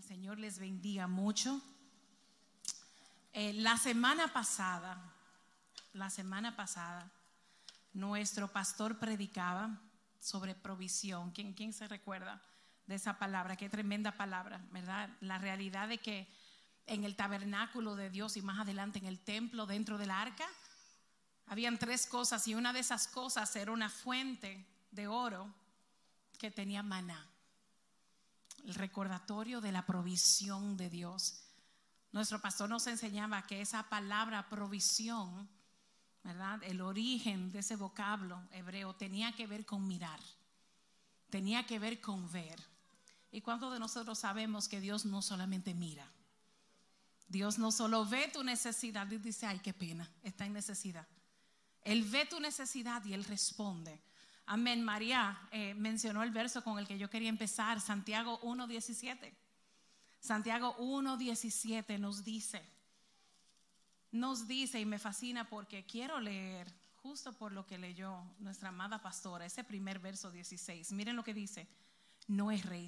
el Señor les bendiga mucho. Eh, la semana pasada, la semana pasada, nuestro pastor predicaba sobre provisión. ¿Quién, ¿Quién se recuerda de esa palabra? Qué tremenda palabra, ¿verdad? La realidad de que en el tabernáculo de Dios y más adelante en el templo dentro del arca, habían tres cosas y una de esas cosas era una fuente de oro que tenía maná el recordatorio de la provisión de Dios. Nuestro pastor nos enseñaba que esa palabra provisión, ¿verdad? El origen de ese vocablo hebreo tenía que ver con mirar, tenía que ver con ver. ¿Y cuántos de nosotros sabemos que Dios no solamente mira? Dios no solo ve tu necesidad y dice, ay, qué pena, está en necesidad. Él ve tu necesidad y Él responde. Amén. María eh, mencionó el verso con el que yo quería empezar, Santiago 1.17. Santiago 1.17 nos dice, nos dice y me fascina porque quiero leer justo por lo que leyó nuestra amada pastora, ese primer verso 16. Miren lo que dice, no rey.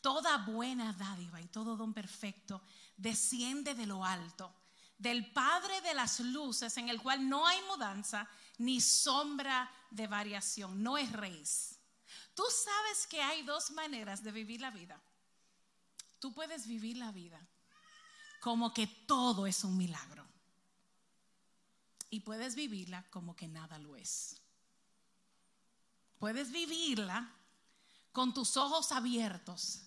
Toda buena dádiva y todo don perfecto desciende de lo alto del Padre de las luces, en el cual no hay mudanza ni sombra de variación, no es rey. Tú sabes que hay dos maneras de vivir la vida. Tú puedes vivir la vida como que todo es un milagro. Y puedes vivirla como que nada lo es. Puedes vivirla con tus ojos abiertos,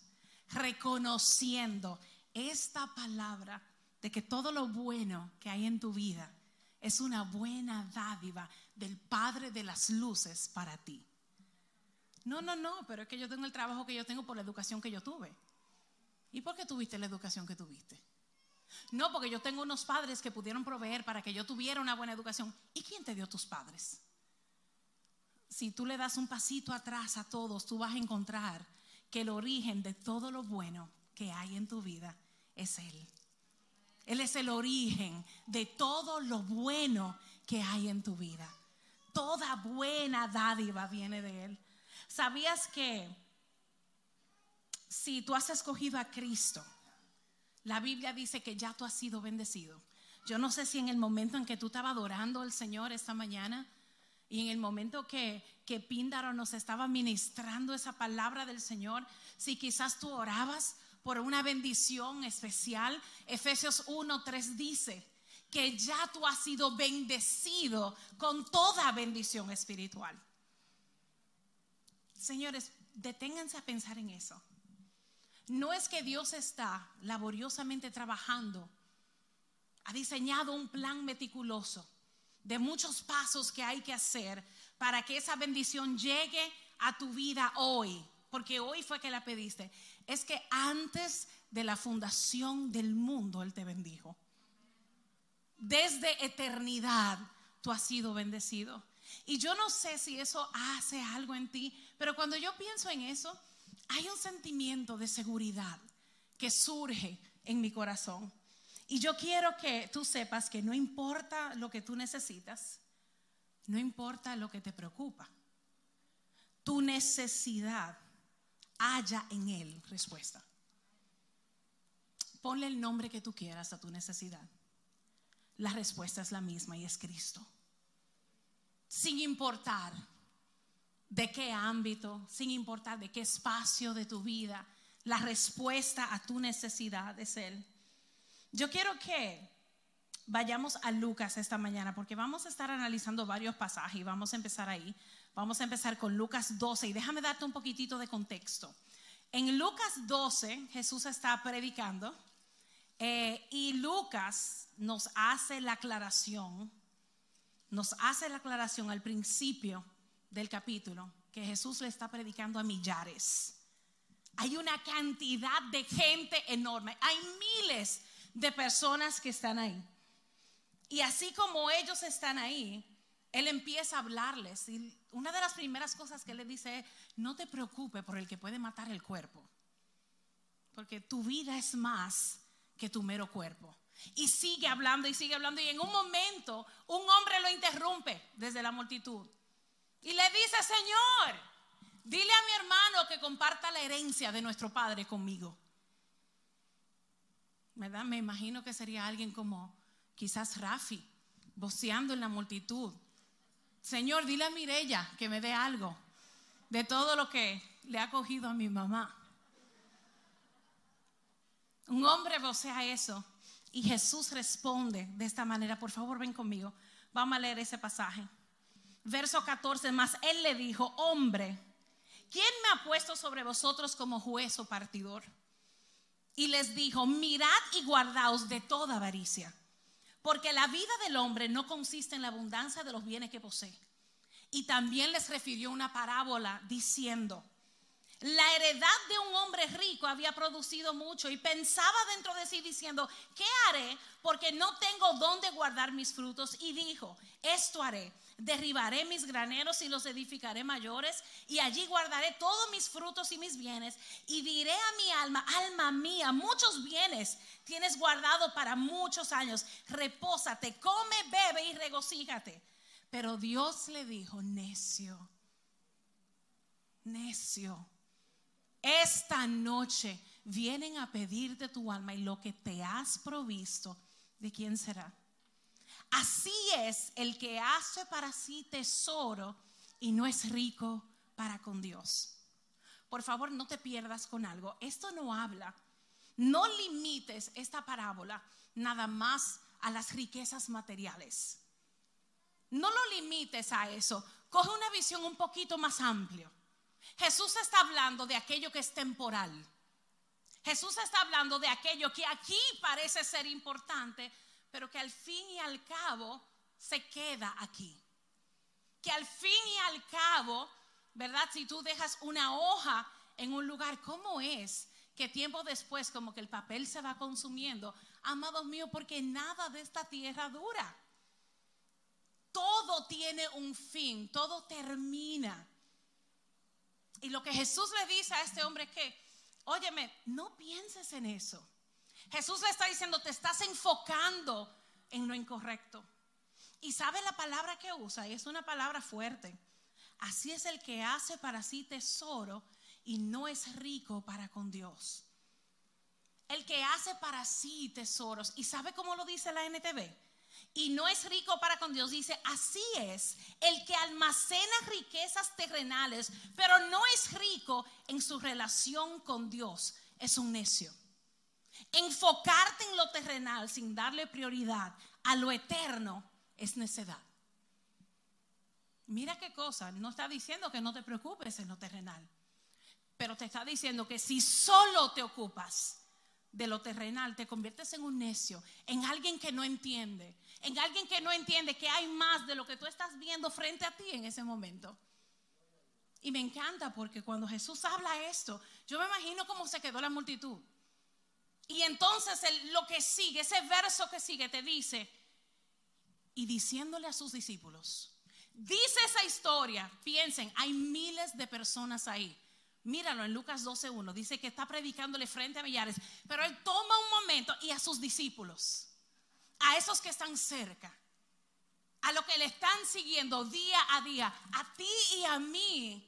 reconociendo esta palabra de que todo lo bueno que hay en tu vida es una buena dádiva del Padre de las Luces para ti. No, no, no, pero es que yo tengo el trabajo que yo tengo por la educación que yo tuve. ¿Y por qué tuviste la educación que tuviste? No, porque yo tengo unos padres que pudieron proveer para que yo tuviera una buena educación. ¿Y quién te dio tus padres? Si tú le das un pasito atrás a todos, tú vas a encontrar que el origen de todo lo bueno que hay en tu vida es Él. Él es el origen de todo lo bueno que hay en tu vida. Toda buena dádiva viene de Él. ¿Sabías que si tú has escogido a Cristo, la Biblia dice que ya tú has sido bendecido? Yo no sé si en el momento en que tú estabas adorando al Señor esta mañana y en el momento que, que Píndaro nos estaba ministrando esa palabra del Señor, si quizás tú orabas por una bendición especial. Efesios 1.3 dice que ya tú has sido bendecido con toda bendición espiritual. Señores, deténganse a pensar en eso. No es que Dios está laboriosamente trabajando, ha diseñado un plan meticuloso de muchos pasos que hay que hacer para que esa bendición llegue a tu vida hoy porque hoy fue que la pediste, es que antes de la fundación del mundo Él te bendijo. Desde eternidad tú has sido bendecido. Y yo no sé si eso hace algo en ti, pero cuando yo pienso en eso, hay un sentimiento de seguridad que surge en mi corazón. Y yo quiero que tú sepas que no importa lo que tú necesitas, no importa lo que te preocupa, tu necesidad haya en Él respuesta. Ponle el nombre que tú quieras a tu necesidad. La respuesta es la misma y es Cristo. Sin importar de qué ámbito, sin importar de qué espacio de tu vida, la respuesta a tu necesidad es Él. Yo quiero que vayamos a Lucas esta mañana porque vamos a estar analizando varios pasajes y vamos a empezar ahí. Vamos a empezar con Lucas 12 y déjame darte un poquitito de contexto. En Lucas 12 Jesús está predicando eh, y Lucas nos hace la aclaración, nos hace la aclaración al principio del capítulo que Jesús le está predicando a millares. Hay una cantidad de gente enorme, hay miles de personas que están ahí. Y así como ellos están ahí, Él empieza a hablarles. Y una de las primeras cosas que le dice es, no te preocupes por el que puede matar el cuerpo. Porque tu vida es más que tu mero cuerpo. Y sigue hablando y sigue hablando. Y en un momento un hombre lo interrumpe desde la multitud. Y le dice, Señor, dile a mi hermano que comparta la herencia de nuestro Padre conmigo. ¿verdad? Me imagino que sería alguien como quizás Rafi, voceando en la multitud. Señor, dile a Mirella que me dé algo de todo lo que le ha cogido a mi mamá. Un hombre vocea eso y Jesús responde de esta manera. Por favor, ven conmigo. Vamos a leer ese pasaje. Verso 14, más él le dijo, hombre, ¿quién me ha puesto sobre vosotros como juez o partidor? Y les dijo, mirad y guardaos de toda avaricia, porque la vida del hombre no consiste en la abundancia de los bienes que posee. Y también les refirió una parábola diciendo, la heredad de un hombre rico había producido mucho y pensaba dentro de sí diciendo, ¿qué haré? Porque no tengo dónde guardar mis frutos. Y dijo, esto haré, derribaré mis graneros y los edificaré mayores y allí guardaré todos mis frutos y mis bienes. Y diré a mi alma, alma mía, muchos bienes tienes guardado para muchos años. Repósate, come, bebe y regocíjate. Pero Dios le dijo, necio, necio esta noche vienen a pedirte tu alma y lo que te has provisto, ¿de quién será? Así es el que hace para sí tesoro y no es rico para con Dios. Por favor, no te pierdas con algo. Esto no habla. No limites esta parábola nada más a las riquezas materiales. No lo limites a eso. Coge una visión un poquito más amplia. Jesús está hablando de aquello que es temporal. Jesús está hablando de aquello que aquí parece ser importante, pero que al fin y al cabo se queda aquí. Que al fin y al cabo, ¿verdad? Si tú dejas una hoja en un lugar, ¿cómo es que tiempo después como que el papel se va consumiendo? Amados míos, porque nada de esta tierra dura. Todo tiene un fin, todo termina. Y lo que Jesús le dice a este hombre es que, óyeme, no pienses en eso. Jesús le está diciendo, te estás enfocando en lo incorrecto. Y sabe la palabra que usa, y es una palabra fuerte. Así es el que hace para sí tesoro y no es rico para con Dios. El que hace para sí tesoros. ¿Y sabe cómo lo dice la NTV? y no es rico para con Dios, dice, así es el que almacena riquezas terrenales, pero no es rico en su relación con Dios, es un necio. Enfocarte en lo terrenal sin darle prioridad a lo eterno es necedad. Mira qué cosa, no está diciendo que no te preocupes en lo terrenal, pero te está diciendo que si solo te ocupas de lo terrenal, te conviertes en un necio, en alguien que no entiende, en alguien que no entiende que hay más de lo que tú estás viendo frente a ti en ese momento. Y me encanta porque cuando Jesús habla esto, yo me imagino cómo se quedó la multitud. Y entonces lo que sigue, ese verso que sigue, te dice, y diciéndole a sus discípulos, dice esa historia, piensen, hay miles de personas ahí Míralo en Lucas 12.1. Dice que está predicándole frente a millares. Pero él toma un momento y a sus discípulos, a esos que están cerca, a los que le están siguiendo día a día, a ti y a mí,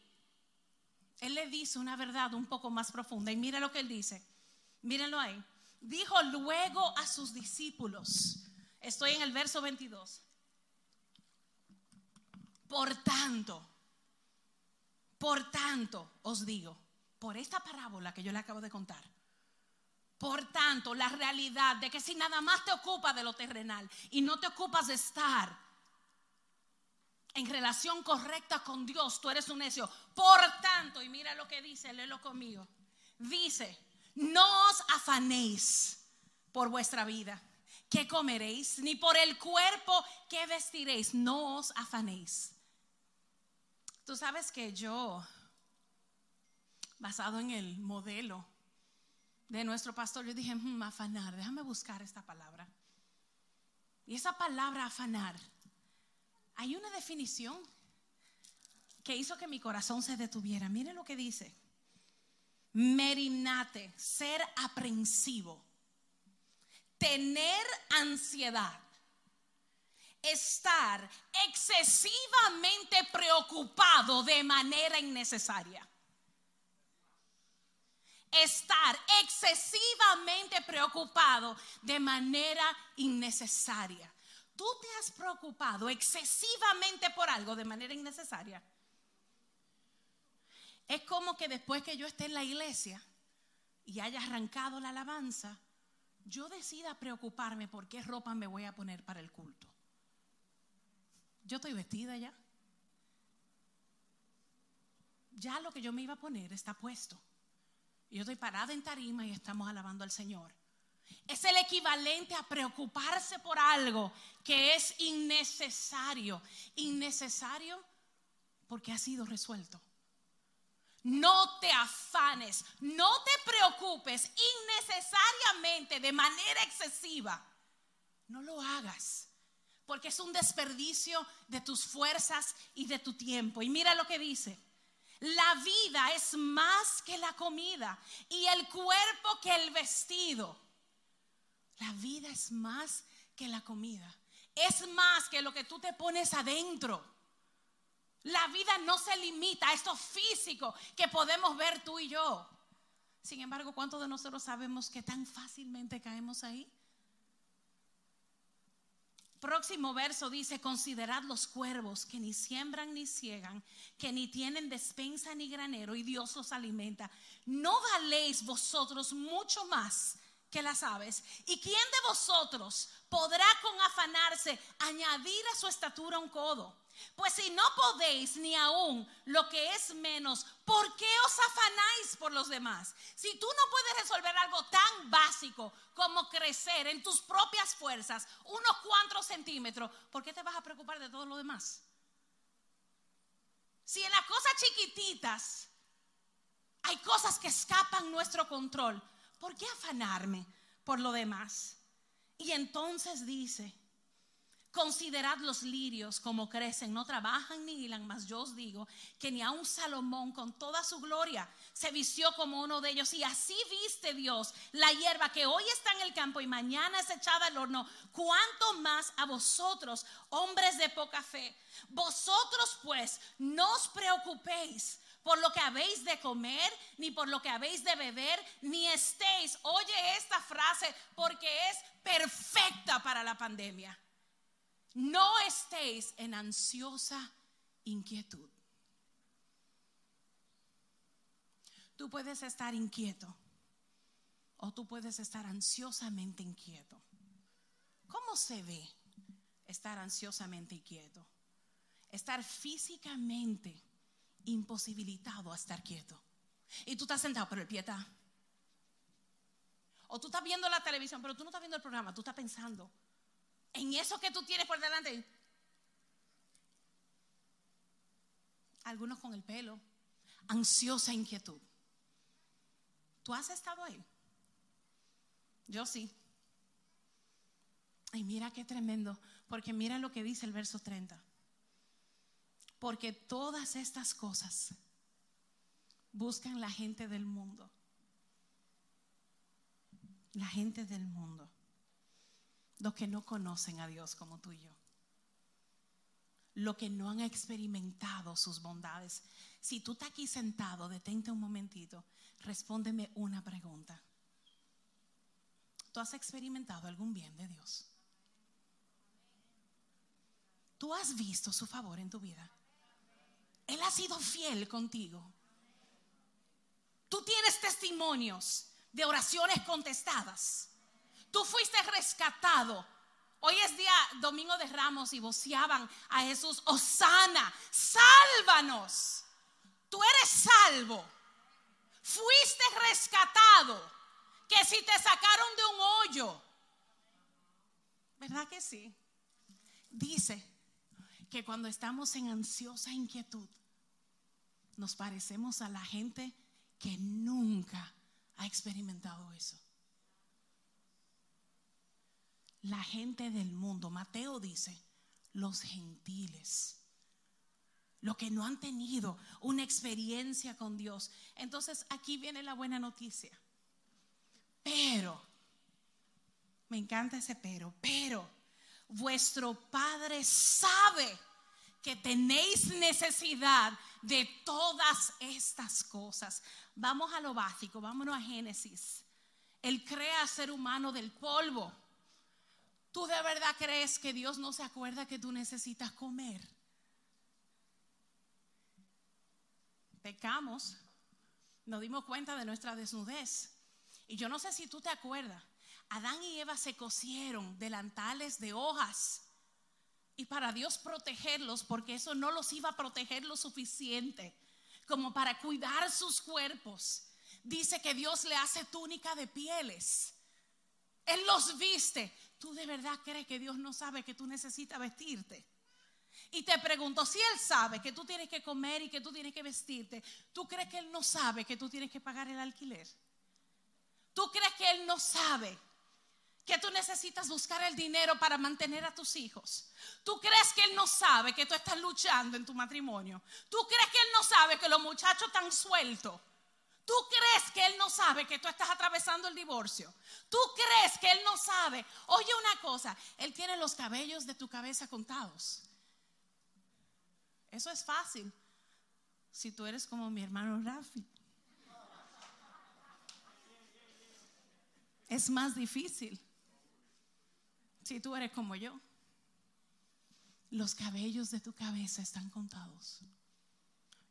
él le dice una verdad un poco más profunda. Y mira lo que él dice. Mírenlo ahí. Dijo luego a sus discípulos. Estoy en el verso 22. Por tanto, por tanto, os digo, por esta parábola que yo le acabo de contar, por tanto, la realidad de que si nada más te ocupas de lo terrenal y no te ocupas de estar en relación correcta con Dios, tú eres un necio. Por tanto, y mira lo que dice, léelo conmigo. Dice, no os afanéis por vuestra vida, que comeréis, ni por el cuerpo que vestiréis, no os afanéis. Tú sabes que yo, basado en el modelo de nuestro pastor, yo dije, hmm, afanar, déjame buscar esta palabra. Y esa palabra afanar, hay una definición que hizo que mi corazón se detuviera. Mire lo que dice. Merinate, ser aprensivo, tener ansiedad, estar excesivamente preocupado de manera innecesaria. estar excesivamente preocupado de manera innecesaria. ¿Tú te has preocupado excesivamente por algo de manera innecesaria? Es como que después que yo esté en la iglesia y haya arrancado la alabanza, yo decida preocuparme por qué ropa me voy a poner para el culto. Yo estoy vestida ya. Ya lo que yo me iba a poner está puesto. Yo estoy parada en tarima y estamos alabando al Señor. Es el equivalente a preocuparse por algo que es innecesario. Innecesario porque ha sido resuelto. No te afanes, no te preocupes innecesariamente de manera excesiva. No lo hagas, porque es un desperdicio de tus fuerzas y de tu tiempo. Y mira lo que dice. La vida es más que la comida y el cuerpo que el vestido. La vida es más que la comida. Es más que lo que tú te pones adentro. La vida no se limita a esto físico que podemos ver tú y yo. Sin embargo, ¿cuántos de nosotros sabemos que tan fácilmente caemos ahí? Próximo verso dice, considerad los cuervos que ni siembran ni ciegan, que ni tienen despensa ni granero y Dios los alimenta. ¿No valéis vosotros mucho más que las aves? ¿Y quién de vosotros podrá con afanarse añadir a su estatura un codo? Pues si no podéis ni aún lo que es menos, ¿por qué os afanáis por los demás? Si tú no puedes resolver algo tan básico como crecer en tus propias fuerzas unos cuantos centímetros, ¿por qué te vas a preocupar de todo lo demás? Si en las cosas chiquititas hay cosas que escapan nuestro control, ¿por qué afanarme por lo demás? Y entonces dice, Considerad los lirios como crecen, no trabajan ni hilan, mas yo os digo que ni a un Salomón con toda su gloria se vistió como uno de ellos. Y así viste Dios la hierba que hoy está en el campo y mañana es echada al horno. Cuanto más a vosotros, hombres de poca fe. Vosotros pues no os preocupéis por lo que habéis de comer, ni por lo que habéis de beber, ni estéis, oye esta frase, porque es perfecta para la pandemia no estéis en ansiosa inquietud. Tú puedes estar inquieto o tú puedes estar ansiosamente inquieto. ¿Cómo se ve estar ansiosamente inquieto? Estar físicamente imposibilitado a estar quieto. Y tú estás sentado, pero el pie está. O tú estás viendo la televisión, pero tú no estás viendo el programa, tú estás pensando en eso que tú tienes por delante. Algunos con el pelo, ansiosa inquietud. ¿Tú has estado ahí? Yo sí. Y mira qué tremendo, porque mira lo que dice el verso 30. Porque todas estas cosas buscan la gente del mundo. La gente del mundo los que no conocen a Dios como tú y yo. Los que no han experimentado sus bondades. Si tú estás aquí sentado, detente un momentito, respóndeme una pregunta. ¿Tú has experimentado algún bien de Dios? ¿Tú has visto su favor en tu vida? Él ha sido fiel contigo. Tú tienes testimonios de oraciones contestadas. Tú fuiste rescatado. Hoy es día domingo de ramos y voceaban a Jesús, Osana, sálvanos. Tú eres salvo. Fuiste rescatado. Que si te sacaron de un hoyo. ¿Verdad que sí? Dice que cuando estamos en ansiosa inquietud, nos parecemos a la gente que nunca ha experimentado eso la gente del mundo. Mateo dice, los gentiles, los que no han tenido una experiencia con Dios. Entonces aquí viene la buena noticia. Pero, me encanta ese pero, pero vuestro Padre sabe que tenéis necesidad de todas estas cosas. Vamos a lo básico, vámonos a Génesis. Él crea ser humano del polvo. ¿Tú de verdad crees que Dios no se acuerda que tú necesitas comer? Pecamos, nos dimos cuenta de nuestra desnudez. Y yo no sé si tú te acuerdas, Adán y Eva se cosieron delantales de hojas y para Dios protegerlos, porque eso no los iba a proteger lo suficiente como para cuidar sus cuerpos. Dice que Dios le hace túnica de pieles. Él los viste. ¿Tú de verdad crees que Dios no sabe que tú necesitas vestirte? Y te pregunto, si Él sabe que tú tienes que comer y que tú tienes que vestirte, ¿tú crees que Él no sabe que tú tienes que pagar el alquiler? ¿Tú crees que Él no sabe que tú necesitas buscar el dinero para mantener a tus hijos? ¿Tú crees que Él no sabe que tú estás luchando en tu matrimonio? ¿Tú crees que Él no sabe que los muchachos están sueltos? ¿Tú crees que Él no sabe que tú estás atravesando el divorcio? ¿Tú crees que Él no sabe? Oye una cosa, Él tiene los cabellos de tu cabeza contados. Eso es fácil si tú eres como mi hermano Rafi. Es más difícil si tú eres como yo, los cabellos de tu cabeza están contados.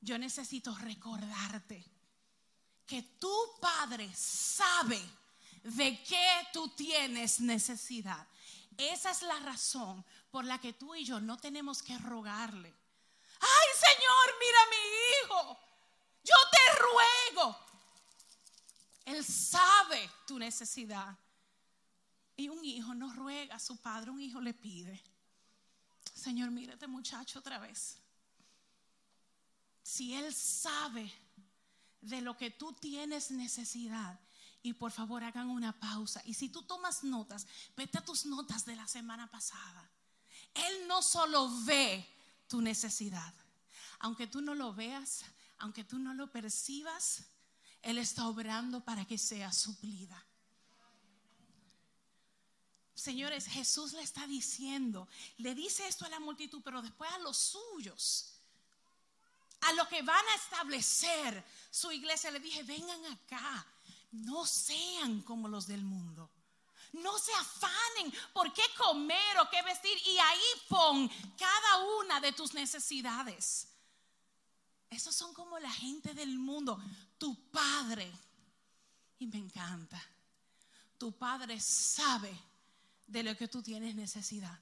Yo necesito recordarte que tu Padre sabe de qué tú tienes necesidad. Esa es la razón por la que tú y yo no tenemos que rogarle. Ay Señor, mira a mi hijo. Yo te ruego. Él sabe tu necesidad. Y un hijo no ruega a su padre, un hijo le pide. Señor, mírate muchacho otra vez. Si Él sabe de lo que tú tienes necesidad, y por favor hagan una pausa. Y si tú tomas notas, vete a tus notas de la semana pasada. Él no solo ve tu necesidad, aunque tú no lo veas, aunque tú no lo percibas, Él está obrando para que sea suplida. Señores, Jesús le está diciendo, le dice esto a la multitud, pero después a los suyos, a los que van a establecer su iglesia, le dije, vengan acá, no sean como los del mundo. No se afanen por qué comer o qué vestir y ahí pon cada una de tus necesidades. Esos son como la gente del mundo. Tu padre, y me encanta, tu padre sabe de lo que tú tienes necesidad.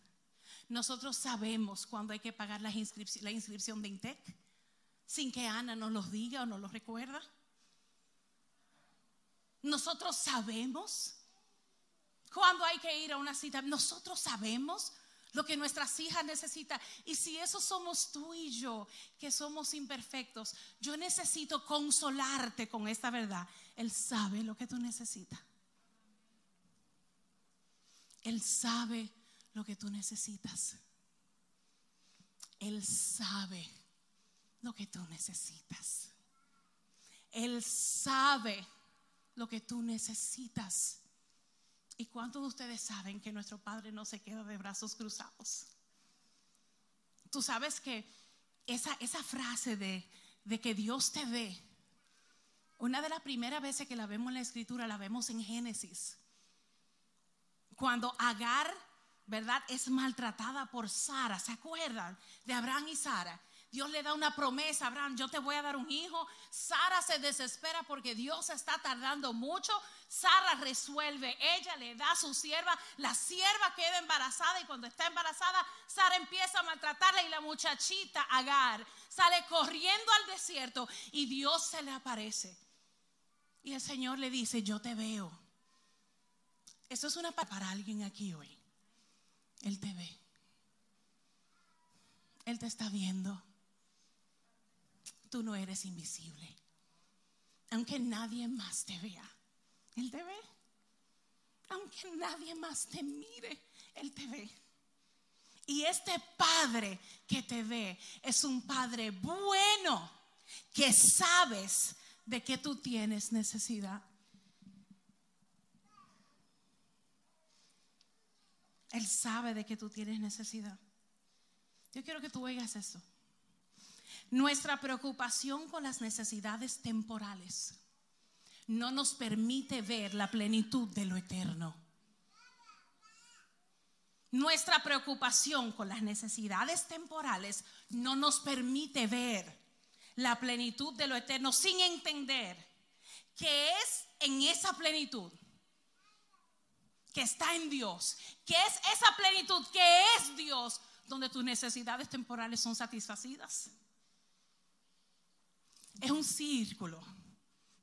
Nosotros sabemos cuando hay que pagar la, la inscripción de INTEC sin que Ana nos lo diga o nos lo recuerda. Nosotros sabemos cuando hay que ir a una cita. Nosotros sabemos lo que nuestras hijas necesitan. Y si eso somos tú y yo, que somos imperfectos, yo necesito consolarte con esta verdad. Él sabe lo que tú necesitas. Él sabe lo que tú necesitas. Él sabe lo que tú necesitas. Él sabe lo que tú necesitas. ¿Y cuántos de ustedes saben que nuestro Padre no se queda de brazos cruzados? Tú sabes que esa, esa frase de, de que Dios te ve, una de las primeras veces que la vemos en la escritura, la vemos en Génesis cuando Agar, ¿verdad? Es maltratada por Sara. ¿Se acuerdan de Abraham y Sara? Dios le da una promesa, Abraham, yo te voy a dar un hijo. Sara se desespera porque Dios está tardando mucho. Sara resuelve, ella le da a su sierva, la sierva queda embarazada y cuando está embarazada, Sara empieza a maltratarla y la muchachita Agar sale corriendo al desierto y Dios se le aparece. Y el Señor le dice, yo te veo. Eso es una para alguien aquí hoy. Él te ve. Él te está viendo. Tú no eres invisible. Aunque nadie más te vea, Él te ve. Aunque nadie más te mire, Él te ve. Y este Padre que te ve es un Padre bueno que sabes de que tú tienes necesidad. Él sabe de que tú tienes necesidad. Yo quiero que tú oigas eso. Nuestra preocupación con las necesidades temporales no nos permite ver la plenitud de lo eterno. Nuestra preocupación con las necesidades temporales no nos permite ver la plenitud de lo eterno sin entender que es en esa plenitud que está en Dios, que es esa plenitud que es Dios, donde tus necesidades temporales son satisfacidas. Es un círculo.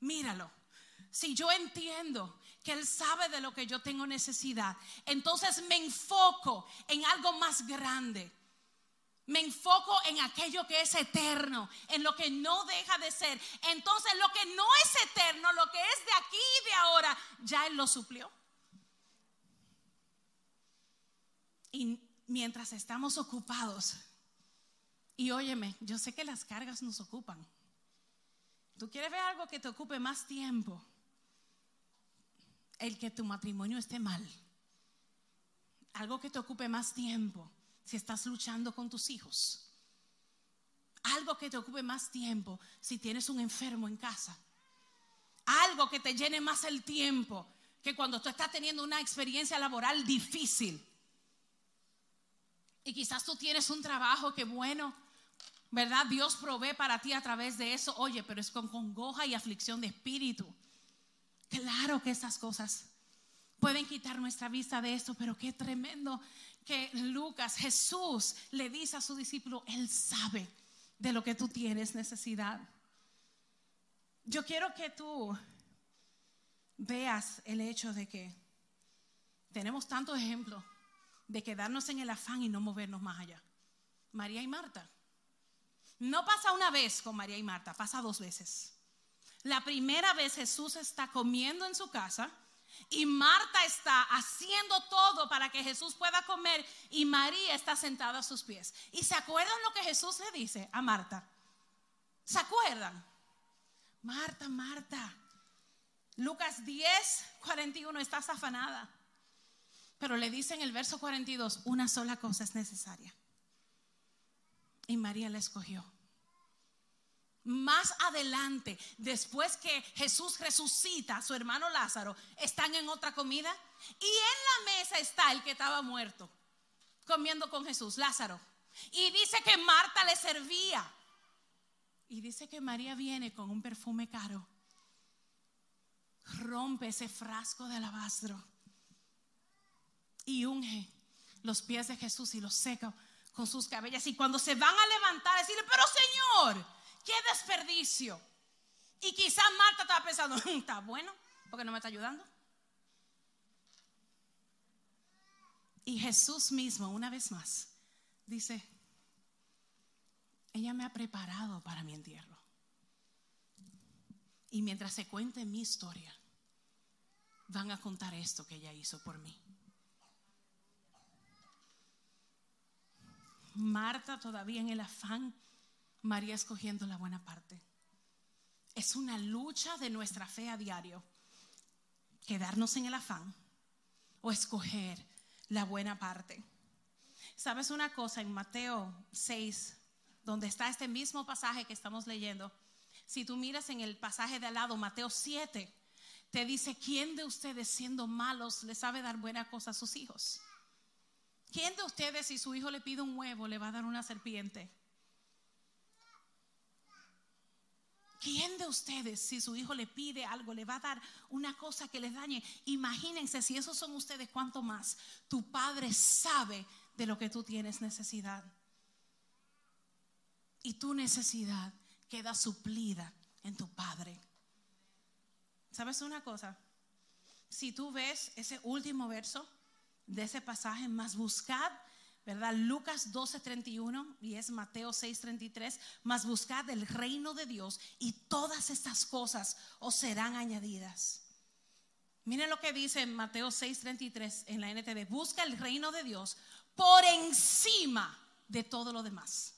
Míralo. Si yo entiendo que Él sabe de lo que yo tengo necesidad, entonces me enfoco en algo más grande. Me enfoco en aquello que es eterno, en lo que no deja de ser. Entonces lo que no es eterno, lo que es de aquí y de ahora, ya Él lo suplió. Y mientras estamos ocupados, y óyeme, yo sé que las cargas nos ocupan. Tú quieres ver algo que te ocupe más tiempo, el que tu matrimonio esté mal. Algo que te ocupe más tiempo si estás luchando con tus hijos. Algo que te ocupe más tiempo si tienes un enfermo en casa. Algo que te llene más el tiempo que cuando tú estás teniendo una experiencia laboral difícil. Y quizás tú tienes un trabajo que bueno, ¿verdad? Dios provee para ti a través de eso. Oye, pero es con congoja y aflicción de espíritu. Claro que esas cosas pueden quitar nuestra vista de esto, pero qué tremendo que Lucas, Jesús, le dice a su discípulo, Él sabe de lo que tú tienes necesidad. Yo quiero que tú veas el hecho de que tenemos tantos ejemplos de quedarnos en el afán y no movernos más allá. María y Marta. No pasa una vez con María y Marta, pasa dos veces. La primera vez Jesús está comiendo en su casa y Marta está haciendo todo para que Jesús pueda comer y María está sentada a sus pies. ¿Y se acuerdan lo que Jesús le dice a Marta? ¿Se acuerdan? Marta, Marta. Lucas 10, 41, estás afanada. Pero le dice en el verso 42, una sola cosa es necesaria. Y María la escogió. Más adelante, después que Jesús resucita a su hermano Lázaro, están en otra comida y en la mesa está el que estaba muerto, comiendo con Jesús, Lázaro. Y dice que Marta le servía. Y dice que María viene con un perfume caro, rompe ese frasco de alabastro y unge los pies de Jesús y los seca con sus cabellas. Y cuando se van a levantar, decirle, pero Señor, qué desperdicio. Y quizás Marta estaba pensando, está bueno, porque no me está ayudando. Y Jesús mismo, una vez más, dice, ella me ha preparado para mi entierro. Y mientras se cuente mi historia, van a contar esto que ella hizo por mí. Marta todavía en el afán, María escogiendo la buena parte. Es una lucha de nuestra fe a diario. Quedarnos en el afán o escoger la buena parte. ¿Sabes una cosa? En Mateo 6, donde está este mismo pasaje que estamos leyendo, si tú miras en el pasaje de al lado, Mateo 7, te dice, ¿quién de ustedes siendo malos le sabe dar buena cosa a sus hijos? ¿Quién de ustedes si su hijo le pide un huevo le va a dar una serpiente? ¿Quién de ustedes si su hijo le pide algo le va a dar una cosa que les dañe? Imagínense si esos son ustedes, ¿cuánto más? Tu padre sabe de lo que tú tienes necesidad. Y tu necesidad queda suplida en tu padre. ¿Sabes una cosa? Si tú ves ese último verso, de ese pasaje, más buscad, ¿verdad? Lucas 12:31 y es Mateo 6:33, más buscad el reino de Dios y todas estas cosas os serán añadidas. Miren lo que dice en Mateo 6:33 en la NTV, busca el reino de Dios por encima de todo lo demás.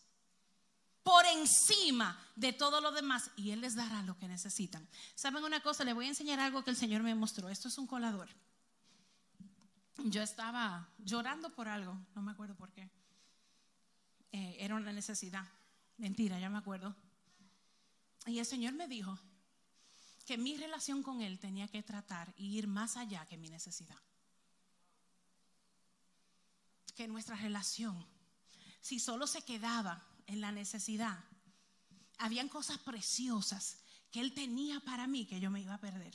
Por encima de todo lo demás y Él les dará lo que necesitan. ¿Saben una cosa? Les voy a enseñar algo que el Señor me mostró. Esto es un colador yo estaba llorando por algo, no me acuerdo por qué. Eh, era una necesidad. Mentira, ya me acuerdo. Y el Señor me dijo que mi relación con Él tenía que tratar y ir más allá que mi necesidad. Que nuestra relación, si solo se quedaba en la necesidad, habían cosas preciosas que Él tenía para mí que yo me iba a perder.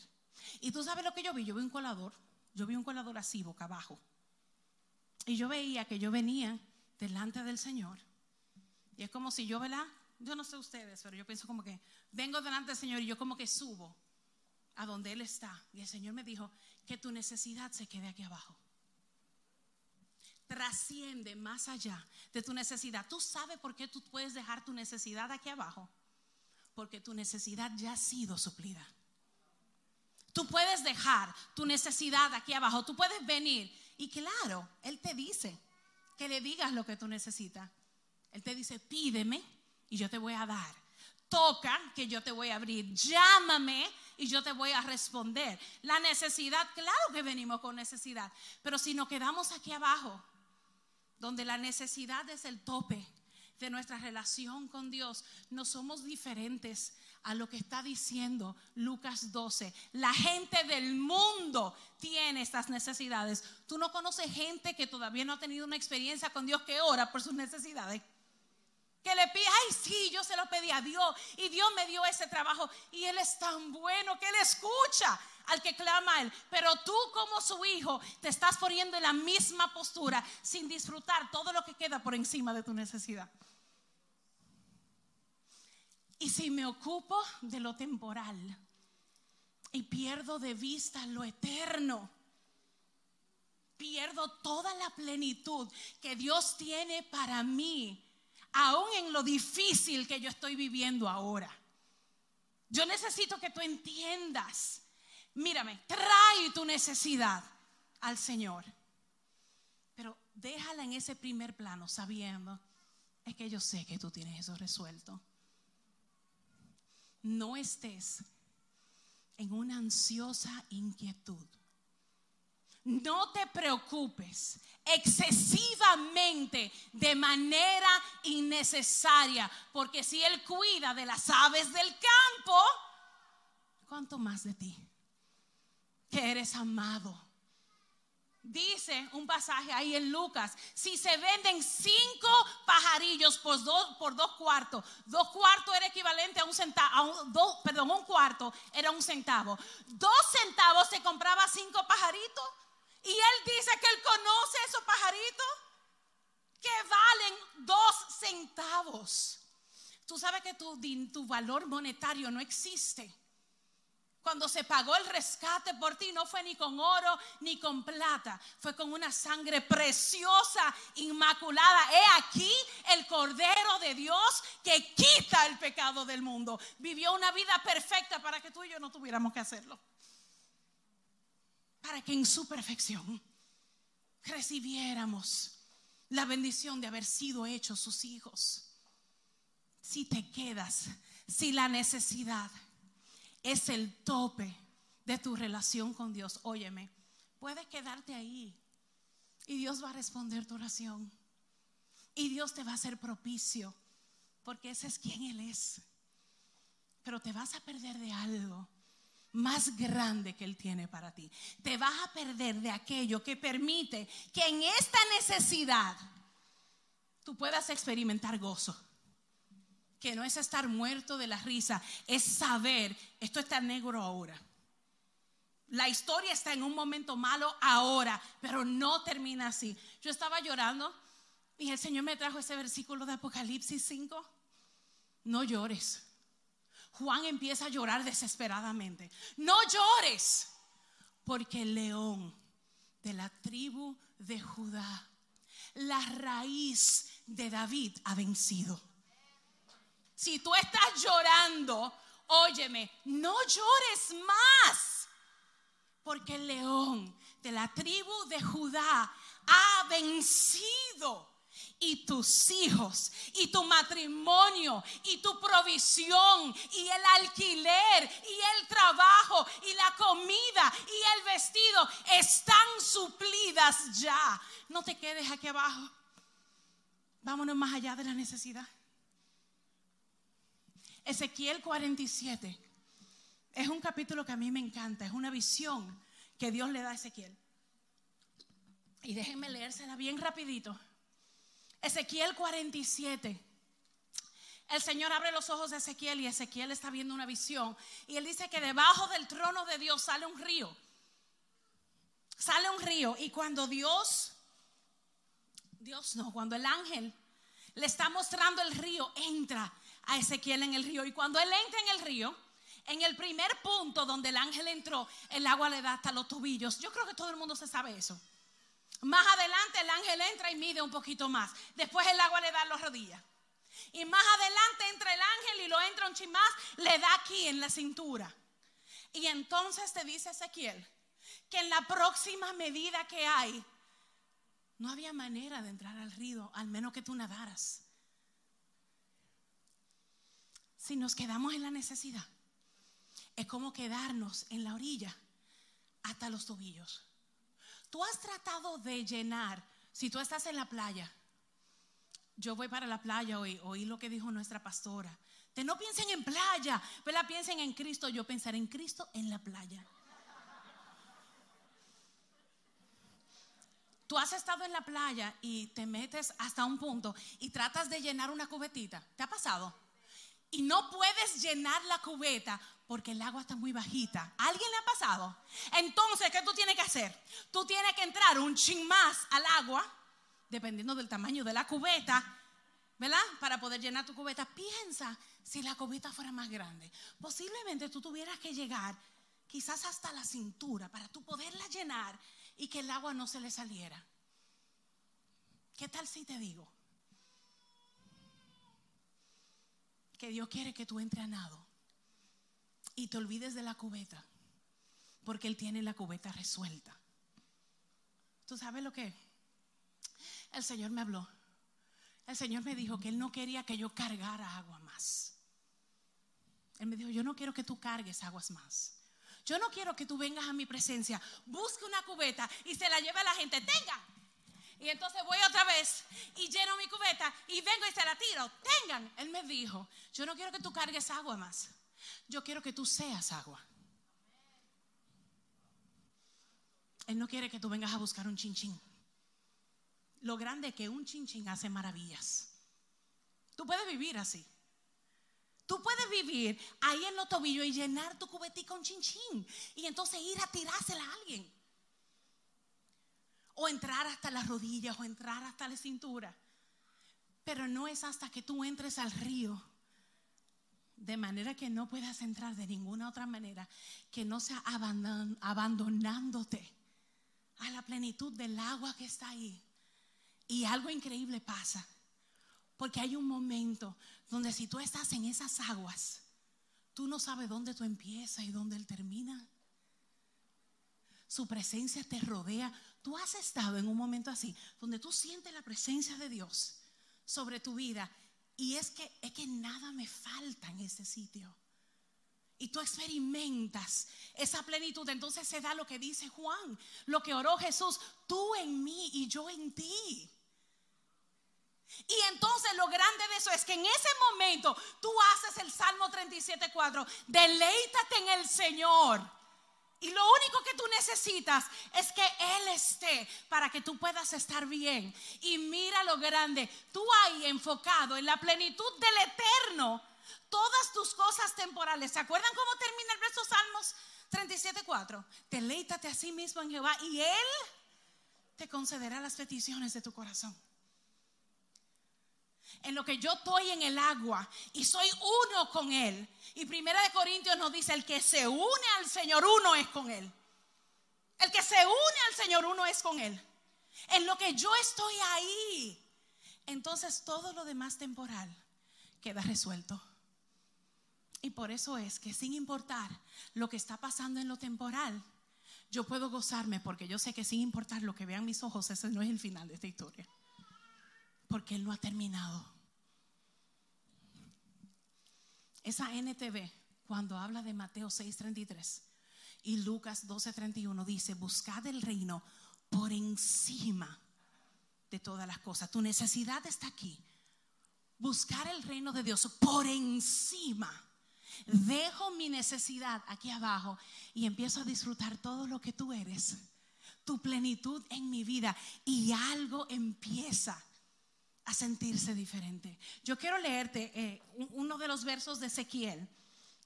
Y tú sabes lo que yo vi, yo vi un colador, yo vi un colador así, boca abajo. Y yo veía que yo venía delante del Señor. Y es como si yo, ¿verdad? Yo no sé ustedes, pero yo pienso como que vengo delante del Señor y yo como que subo a donde Él está. Y el Señor me dijo que tu necesidad se quede aquí abajo. Trasciende más allá de tu necesidad. ¿Tú sabes por qué tú puedes dejar tu necesidad aquí abajo? Porque tu necesidad ya ha sido suplida. Tú puedes dejar tu necesidad aquí abajo. Tú puedes venir. Y claro, Él te dice que le digas lo que tú necesitas. Él te dice, pídeme y yo te voy a dar. Toca que yo te voy a abrir. Llámame y yo te voy a responder. La necesidad, claro que venimos con necesidad, pero si nos quedamos aquí abajo, donde la necesidad es el tope de nuestra relación con Dios, no somos diferentes a lo que está diciendo Lucas 12. La gente del mundo tiene estas necesidades. Tú no conoces gente que todavía no ha tenido una experiencia con Dios que ora por sus necesidades. Que le pide, ay, sí, yo se lo pedí a Dios y Dios me dio ese trabajo y Él es tan bueno que Él escucha al que clama a Él. Pero tú como su hijo te estás poniendo en la misma postura sin disfrutar todo lo que queda por encima de tu necesidad. Y si me ocupo de lo temporal y pierdo de vista lo eterno, pierdo toda la plenitud que Dios tiene para mí aún en lo difícil que yo estoy viviendo ahora. Yo necesito que tú entiendas, mírame, trae tu necesidad al Señor, pero déjala en ese primer plano sabiendo, es que yo sé que tú tienes eso resuelto. No estés en una ansiosa inquietud no te preocupes excesivamente de manera innecesaria, porque si Él cuida de las aves del campo, ¿cuánto más de ti? Que eres amado. Dice un pasaje ahí en Lucas, si se venden cinco pajarillos por dos, por dos cuartos, dos cuartos era equivalente a un centavo, dos, perdón, un cuarto era un centavo. Dos centavos se compraba cinco pajaritos. Y él dice que él conoce esos pajaritos que valen dos centavos. Tú sabes que tu, tu valor monetario no existe. Cuando se pagó el rescate por ti no fue ni con oro ni con plata, fue con una sangre preciosa, inmaculada. He aquí el Cordero de Dios que quita el pecado del mundo. Vivió una vida perfecta para que tú y yo no tuviéramos que hacerlo para que en su perfección recibiéramos la bendición de haber sido hechos sus hijos. Si te quedas, si la necesidad es el tope de tu relación con Dios, óyeme, puedes quedarte ahí y Dios va a responder tu oración. Y Dios te va a hacer propicio, porque ese es quien Él es. Pero te vas a perder de algo más grande que Él tiene para ti. Te vas a perder de aquello que permite que en esta necesidad tú puedas experimentar gozo. Que no es estar muerto de la risa, es saber, esto está negro ahora. La historia está en un momento malo ahora, pero no termina así. Yo estaba llorando y el Señor me trajo ese versículo de Apocalipsis 5. No llores Juan empieza a llorar desesperadamente. No llores, porque el león de la tribu de Judá, la raíz de David, ha vencido. Si tú estás llorando, óyeme, no llores más, porque el león de la tribu de Judá ha vencido y tus hijos y tu matrimonio y tu provisión y el alquiler y el trabajo y la comida y el vestido están suplidas ya. No te quedes aquí abajo. Vámonos más allá de la necesidad. Ezequiel 47 es un capítulo que a mí me encanta, es una visión que Dios le da a Ezequiel. Y déjenme leérsela bien rapidito. Ezequiel 47. El Señor abre los ojos de Ezequiel y Ezequiel está viendo una visión. Y él dice que debajo del trono de Dios sale un río. Sale un río. Y cuando Dios, Dios no, cuando el ángel le está mostrando el río, entra a Ezequiel en el río. Y cuando él entra en el río, en el primer punto donde el ángel entró, el agua le da hasta los tobillos. Yo creo que todo el mundo se sabe eso. Más adelante el ángel entra y mide un poquito más. Después el agua le da las rodillas. Y más adelante entra el ángel y lo entra un chin más, le da aquí en la cintura. Y entonces te dice Ezequiel que en la próxima medida que hay, no había manera de entrar al río, al menos que tú nadaras. Si nos quedamos en la necesidad, es como quedarnos en la orilla hasta los tobillos. Tú has tratado de llenar, si tú estás en la playa, yo voy para la playa hoy, oí lo que dijo nuestra pastora. De no piensen en playa, pero piensen en Cristo. Yo pensaré en Cristo en la playa. Tú has estado en la playa y te metes hasta un punto y tratas de llenar una cubetita. ¿Te ha pasado? Y no puedes llenar la cubeta porque el agua está muy bajita. alguien le ha pasado? Entonces, ¿qué tú tienes que hacer? Tú tienes que entrar un chin más al agua, dependiendo del tamaño de la cubeta, ¿verdad? Para poder llenar tu cubeta. Piensa si la cubeta fuera más grande. Posiblemente tú tuvieras que llegar quizás hasta la cintura para tú poderla llenar y que el agua no se le saliera. ¿Qué tal si te digo? Que Dios quiere que tú entres a nado y te olvides de la cubeta, porque Él tiene la cubeta resuelta. ¿Tú sabes lo que? El Señor me habló. El Señor me dijo que Él no quería que yo cargara agua más. Él me dijo, yo no quiero que tú cargues aguas más. Yo no quiero que tú vengas a mi presencia, busque una cubeta y se la lleve a la gente. Tengan. Y entonces voy otra vez y lleno mi cubeta y vengo y se la tiro. Tengan. Él me dijo, yo no quiero que tú cargues agua más. Yo quiero que tú seas agua. Él no quiere que tú vengas a buscar un chinchín. Lo grande es que un chinchín hace maravillas. Tú puedes vivir así. Tú puedes vivir ahí en los tobillos y llenar tu cubetica con chinchín. Y entonces ir a tirársela a alguien. O entrar hasta las rodillas o entrar hasta la cintura. Pero no es hasta que tú entres al río de manera que no puedas entrar de ninguna otra manera que no sea abandonándote a la plenitud del agua que está ahí. Y algo increíble pasa, porque hay un momento donde si tú estás en esas aguas, tú no sabes dónde tú empiezas y dónde él termina. Su presencia te rodea. Tú has estado en un momento así, donde tú sientes la presencia de Dios sobre tu vida y es que, es que nada me falta en ese sitio. Y tú experimentas esa plenitud. Entonces se da lo que dice Juan, lo que oró Jesús, tú en mí y yo en ti. Y entonces lo grande de eso es que en ese momento tú haces el Salmo 37.4, deleítate en el Señor y lo único que tú necesitas es que Él esté para que tú puedas estar bien. Y mira lo grande, tú ahí enfocado en la plenitud del eterno, todas tus cosas temporales. ¿Se acuerdan cómo termina el verso Salmos 37.4? Deleítate a sí mismo en Jehová y Él te concederá las peticiones de tu corazón en lo que yo estoy en el agua y soy uno con Él. Y Primera de Corintios nos dice, el que se une al Señor, uno es con Él. El que se une al Señor, uno es con Él. En lo que yo estoy ahí, entonces todo lo demás temporal queda resuelto. Y por eso es que sin importar lo que está pasando en lo temporal, yo puedo gozarme porque yo sé que sin importar lo que vean mis ojos, ese no es el final de esta historia porque Él no ha terminado. Esa NTV, cuando habla de Mateo 6:33 y Lucas 12:31, dice, buscad el reino por encima de todas las cosas. Tu necesidad está aquí, buscar el reino de Dios por encima. Dejo mi necesidad aquí abajo y empiezo a disfrutar todo lo que tú eres, tu plenitud en mi vida y algo empieza a sentirse diferente. Yo quiero leerte eh, uno de los versos de Ezequiel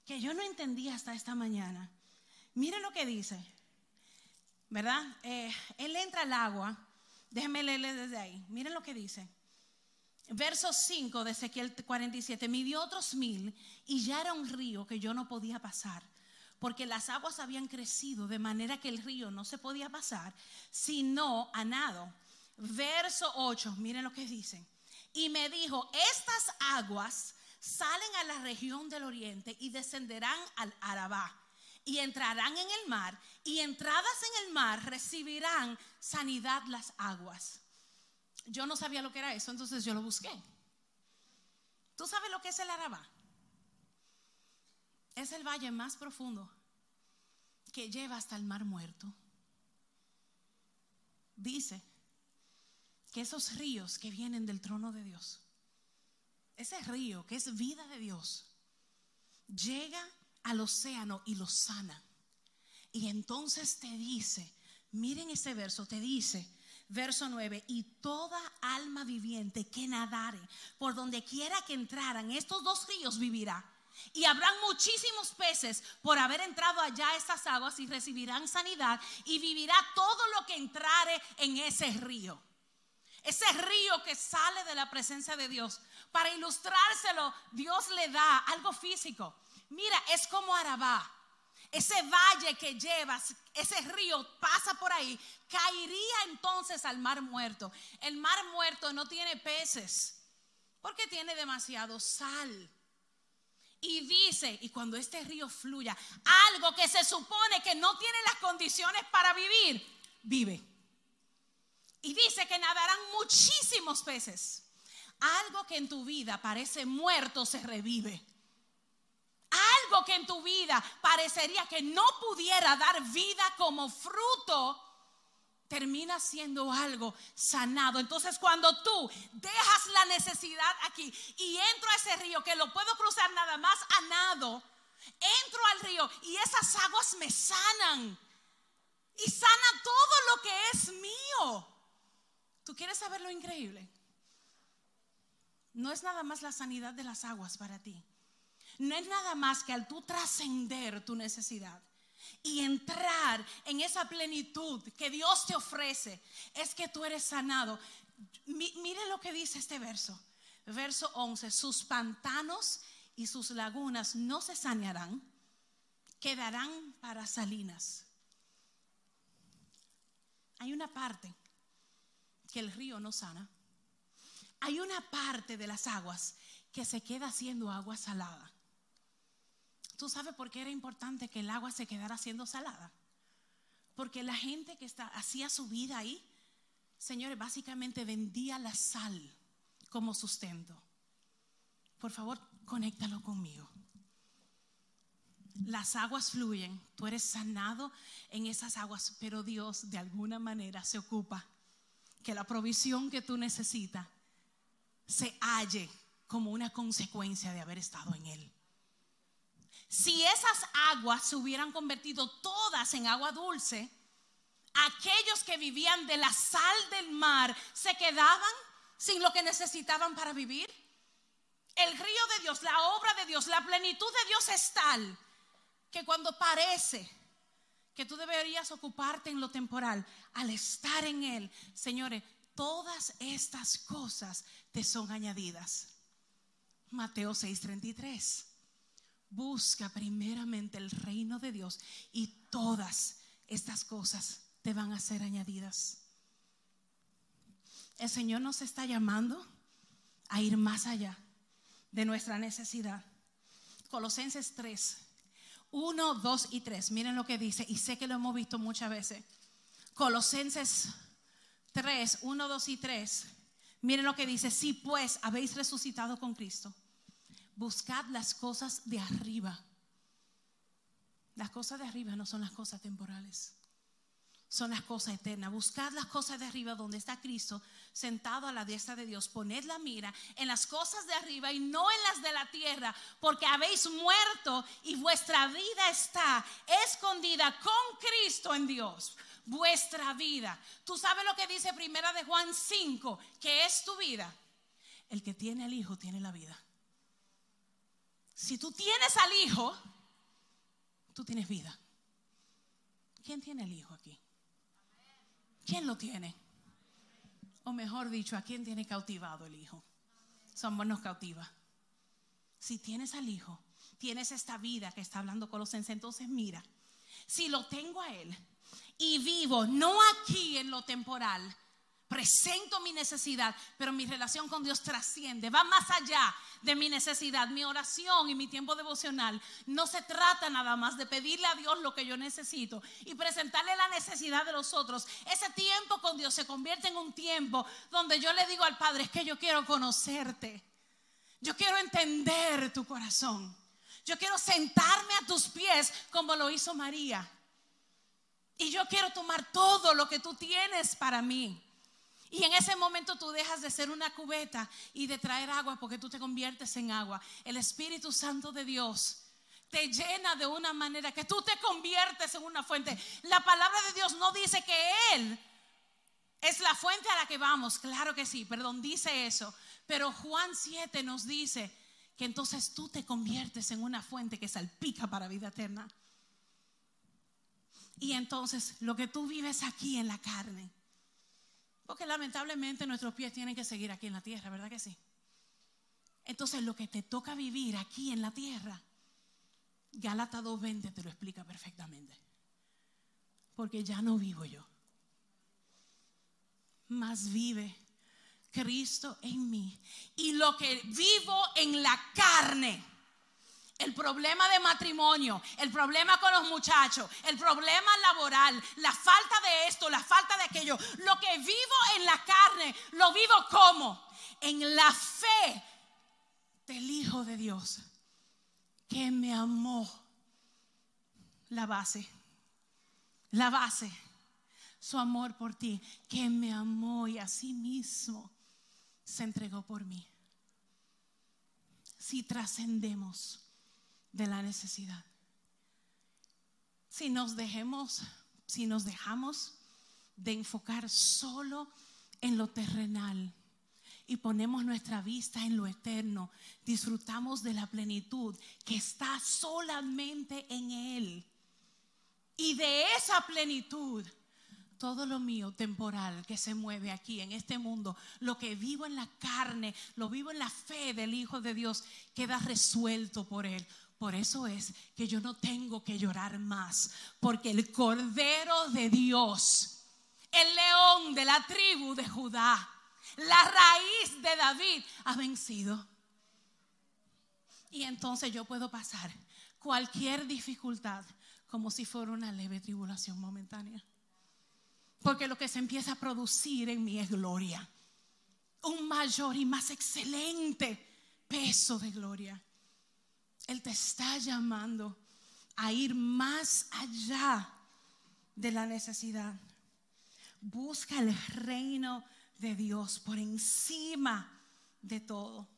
que yo no entendía hasta esta mañana. Mire lo que dice, ¿verdad? Eh, él entra al agua, déjenme leerle desde ahí. Miren lo que dice. Verso 5 de Ezequiel 47, midió otros mil y ya era un río que yo no podía pasar, porque las aguas habían crecido de manera que el río no se podía pasar, sino a nado. Verso 8, miren lo que dice. Y me dijo, estas aguas salen a la región del oriente y descenderán al Arabá y entrarán en el mar y entradas en el mar recibirán sanidad las aguas. Yo no sabía lo que era eso, entonces yo lo busqué. ¿Tú sabes lo que es el Arabá? Es el valle más profundo que lleva hasta el mar muerto. Dice que esos ríos que vienen del trono de Dios ese río que es vida de Dios, llega al océano y lo sana. Y entonces te dice, miren ese verso, te dice, verso 9, y toda alma viviente que nadare por donde quiera que entraran, estos dos ríos vivirá. Y habrán muchísimos peces por haber entrado allá a estas aguas y recibirán sanidad y vivirá todo lo que entrare en ese río. Ese río que sale de la presencia de Dios. Para ilustrárselo, Dios le da algo físico. Mira, es como Arabá. Ese valle que llevas, ese río pasa por ahí, caería entonces al mar muerto. El mar muerto no tiene peces porque tiene demasiado sal. Y dice, y cuando este río fluya, algo que se supone que no tiene las condiciones para vivir, vive. Y dice que nadarán muchísimos peces. Algo que en tu vida parece muerto se revive. Algo que en tu vida parecería que no pudiera dar vida como fruto, termina siendo algo sanado. Entonces cuando tú dejas la necesidad aquí y entro a ese río que lo puedo cruzar nada más a nado, entro al río y esas aguas me sanan y sana todo lo que es mío. ¿Tú quieres saber lo increíble? No es nada más la sanidad de las aguas para ti. No es nada más que al tú trascender tu necesidad y entrar en esa plenitud que Dios te ofrece, es que tú eres sanado. Miren lo que dice este verso. Verso 11, sus pantanos y sus lagunas no se sanearán, quedarán para salinas. Hay una parte que el río no sana, hay una parte de las aguas que se queda siendo agua salada. ¿Tú sabes por qué era importante que el agua se quedara siendo salada? Porque la gente que está, hacía su vida ahí, señores, básicamente vendía la sal como sustento. Por favor, conéctalo conmigo. Las aguas fluyen, tú eres sanado en esas aguas, pero Dios de alguna manera se ocupa que la provisión que tú necesitas se halle como una consecuencia de haber estado en Él. Si esas aguas se hubieran convertido todas en agua dulce, aquellos que vivían de la sal del mar se quedaban sin lo que necesitaban para vivir. El río de Dios, la obra de Dios, la plenitud de Dios es tal que cuando parece que tú deberías ocuparte en lo temporal, al estar en Él, señores, todas estas cosas te son añadidas. Mateo 6:33. Busca primeramente el reino de Dios y todas estas cosas te van a ser añadidas. El Señor nos está llamando a ir más allá de nuestra necesidad. Colosenses 3, 1, 2 y 3. Miren lo que dice, y sé que lo hemos visto muchas veces. Colosenses 3, 1, 2 y 3. Miren lo que dice, si pues habéis resucitado con Cristo, buscad las cosas de arriba. Las cosas de arriba no son las cosas temporales, son las cosas eternas. Buscad las cosas de arriba donde está Cristo sentado a la diestra de Dios. Poned la mira en las cosas de arriba y no en las de la tierra, porque habéis muerto y vuestra vida está escondida con Cristo en Dios. Vuestra vida. Tú sabes lo que dice primera de Juan 5, que es tu vida. El que tiene al Hijo tiene la vida. Si tú tienes al Hijo, tú tienes vida. ¿Quién tiene el Hijo aquí? ¿Quién lo tiene? O mejor dicho, ¿a quién tiene cautivado el Hijo? Somos nos cautiva. Si tienes al Hijo, tienes esta vida que está hablando Colosenses, entonces mira, si lo tengo a Él y vivo no aquí en lo temporal, presento mi necesidad, pero mi relación con Dios trasciende, va más allá de mi necesidad. Mi oración y mi tiempo devocional no se trata nada más de pedirle a Dios lo que yo necesito y presentarle la necesidad de los otros. Ese tiempo con Dios se convierte en un tiempo donde yo le digo al Padre, es que yo quiero conocerte. Yo quiero entender tu corazón. Yo quiero sentarme a tus pies como lo hizo María. Y yo quiero tomar todo lo que tú tienes para mí. Y en ese momento tú dejas de ser una cubeta y de traer agua porque tú te conviertes en agua. El Espíritu Santo de Dios te llena de una manera que tú te conviertes en una fuente. La palabra de Dios no dice que Él es la fuente a la que vamos. Claro que sí, perdón, dice eso. Pero Juan 7 nos dice que entonces tú te conviertes en una fuente que salpica para vida eterna. Y entonces lo que tú vives aquí en la carne porque lamentablemente nuestros pies tienen que seguir aquí en la tierra, ¿verdad que sí? Entonces lo que te toca vivir aquí en la tierra, Gálatas 2.20 te lo explica perfectamente. Porque ya no vivo yo. Más vive Cristo en mí. Y lo que vivo en la carne el problema de matrimonio, el problema con los muchachos, el problema laboral, la falta de esto, la falta de aquello, lo que vivo en la carne, lo vivo como en la fe del Hijo de Dios que me amó. La base, la base, su amor por ti, que me amó y así mismo se entregó por mí. Si trascendemos de la necesidad. Si nos dejemos, si nos dejamos de enfocar solo en lo terrenal y ponemos nuestra vista en lo eterno, disfrutamos de la plenitud que está solamente en Él. Y de esa plenitud, todo lo mío temporal que se mueve aquí en este mundo, lo que vivo en la carne, lo vivo en la fe del Hijo de Dios, queda resuelto por Él. Por eso es que yo no tengo que llorar más, porque el Cordero de Dios, el león de la tribu de Judá, la raíz de David, ha vencido. Y entonces yo puedo pasar cualquier dificultad como si fuera una leve tribulación momentánea. Porque lo que se empieza a producir en mí es gloria. Un mayor y más excelente peso de gloria. Él te está llamando a ir más allá de la necesidad. Busca el reino de Dios por encima de todo.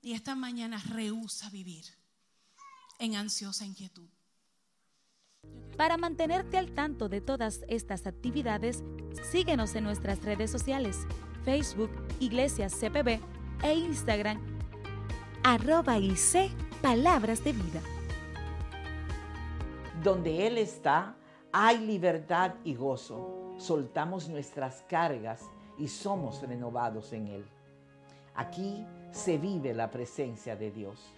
Y esta mañana rehúsa vivir en ansiosa inquietud. Para mantenerte al tanto de todas estas actividades, síguenos en nuestras redes sociales, Facebook, Iglesias CPB e Instagram arroba sé palabras de vida. Donde Él está, hay libertad y gozo. Soltamos nuestras cargas y somos renovados en Él. Aquí se vive la presencia de Dios.